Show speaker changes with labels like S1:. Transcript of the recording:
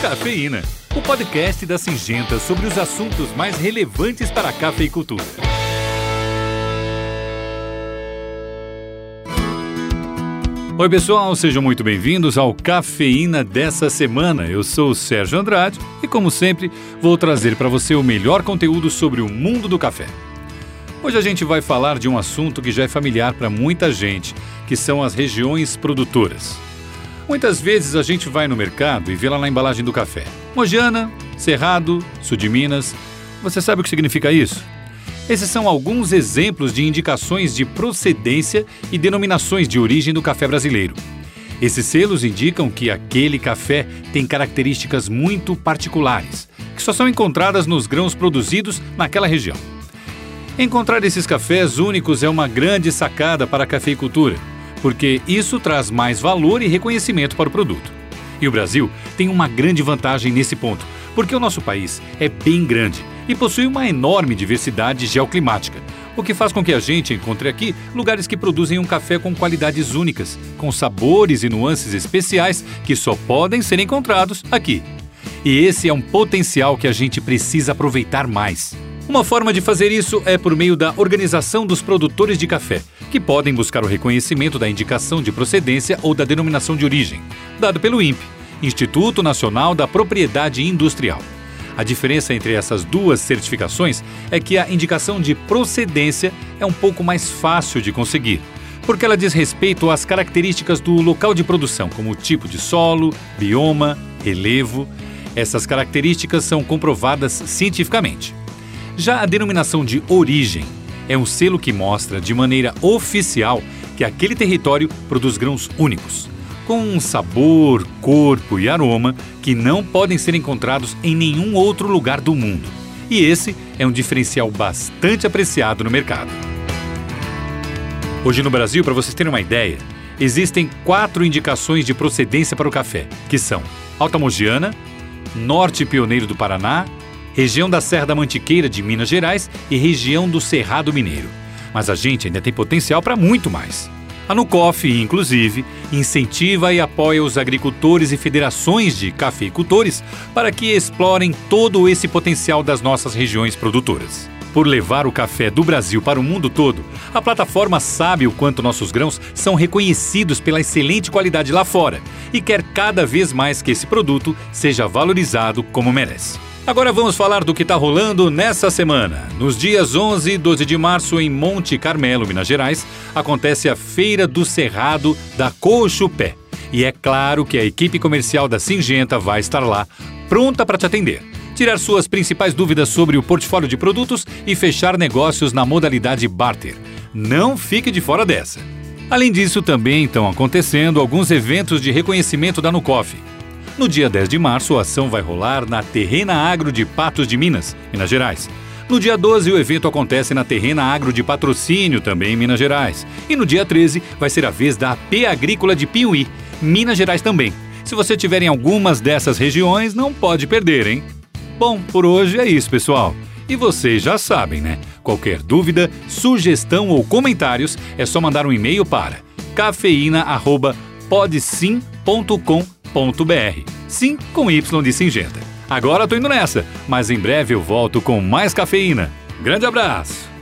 S1: Cafeína, o podcast da Singenta sobre os assuntos mais relevantes para a cafeicultura. Oi, pessoal, sejam muito bem-vindos ao Cafeína dessa semana. Eu sou o Sérgio Andrade e, como sempre, vou trazer para você o melhor conteúdo sobre o mundo do café. Hoje a gente vai falar de um assunto que já é familiar para muita gente, que são as regiões produtoras. Muitas vezes a gente vai no mercado e vê lá na embalagem do café: Mogiana, Cerrado, Sul de Minas. Você sabe o que significa isso? Esses são alguns exemplos de indicações de procedência e denominações de origem do café brasileiro. Esses selos indicam que aquele café tem características muito particulares, que só são encontradas nos grãos produzidos naquela região. Encontrar esses cafés únicos é uma grande sacada para a cafeicultura, porque isso traz mais valor e reconhecimento para o produto. E o Brasil tem uma grande vantagem nesse ponto, porque o nosso país é bem grande e possui uma enorme diversidade geoclimática, o que faz com que a gente encontre aqui lugares que produzem um café com qualidades únicas, com sabores e nuances especiais que só podem ser encontrados aqui. E esse é um potencial que a gente precisa aproveitar mais. Uma forma de fazer isso é por meio da organização dos produtores de café, que podem buscar o reconhecimento da indicação de procedência ou da denominação de origem, dado pelo INPE, Instituto Nacional da Propriedade Industrial. A diferença entre essas duas certificações é que a indicação de procedência é um pouco mais fácil de conseguir, porque ela diz respeito às características do local de produção, como tipo de solo, bioma, relevo. Essas características são comprovadas cientificamente. Já a denominação de origem é um selo que mostra de maneira oficial que aquele território produz grãos únicos com um sabor, corpo e aroma que não podem ser encontrados em nenhum outro lugar do mundo. E esse é um diferencial bastante apreciado no mercado. Hoje no Brasil, para vocês terem uma ideia, existem quatro indicações de procedência para o café, que são Alta Mogiana, Norte Pioneiro do Paraná, região da Serra da Mantiqueira de Minas Gerais e região do Cerrado Mineiro. Mas a gente ainda tem potencial para muito mais. A Nucof, inclusive, incentiva e apoia os agricultores e federações de cafeicultores para que explorem todo esse potencial das nossas regiões produtoras. Por levar o café do Brasil para o mundo todo, a plataforma sabe o quanto nossos grãos são reconhecidos pela excelente qualidade lá fora e quer cada vez mais que esse produto seja valorizado como merece. Agora vamos falar do que está rolando nessa semana. Nos dias 11 e 12 de março, em Monte Carmelo, Minas Gerais, acontece a Feira do Cerrado da Cochupé. E é claro que a equipe comercial da Singenta vai estar lá, pronta para te atender, tirar suas principais dúvidas sobre o portfólio de produtos e fechar negócios na modalidade barter. Não fique de fora dessa. Além disso, também estão acontecendo alguns eventos de reconhecimento da Nucof. No dia 10 de março, a ação vai rolar na Terrena Agro de Patos de Minas, Minas Gerais. No dia 12, o evento acontece na Terrena Agro de Patrocínio, também em Minas Gerais. E no dia 13, vai ser a vez da AP Agrícola de Piuí, Minas Gerais também. Se você tiver em algumas dessas regiões, não pode perder, hein? Bom, por hoje é isso, pessoal. E vocês já sabem, né? Qualquer dúvida, sugestão ou comentários é só mandar um e-mail para cafeína@podsim.com Sim, com Y de Singenta. Agora tô indo nessa, mas em breve eu volto com mais cafeína. Grande abraço!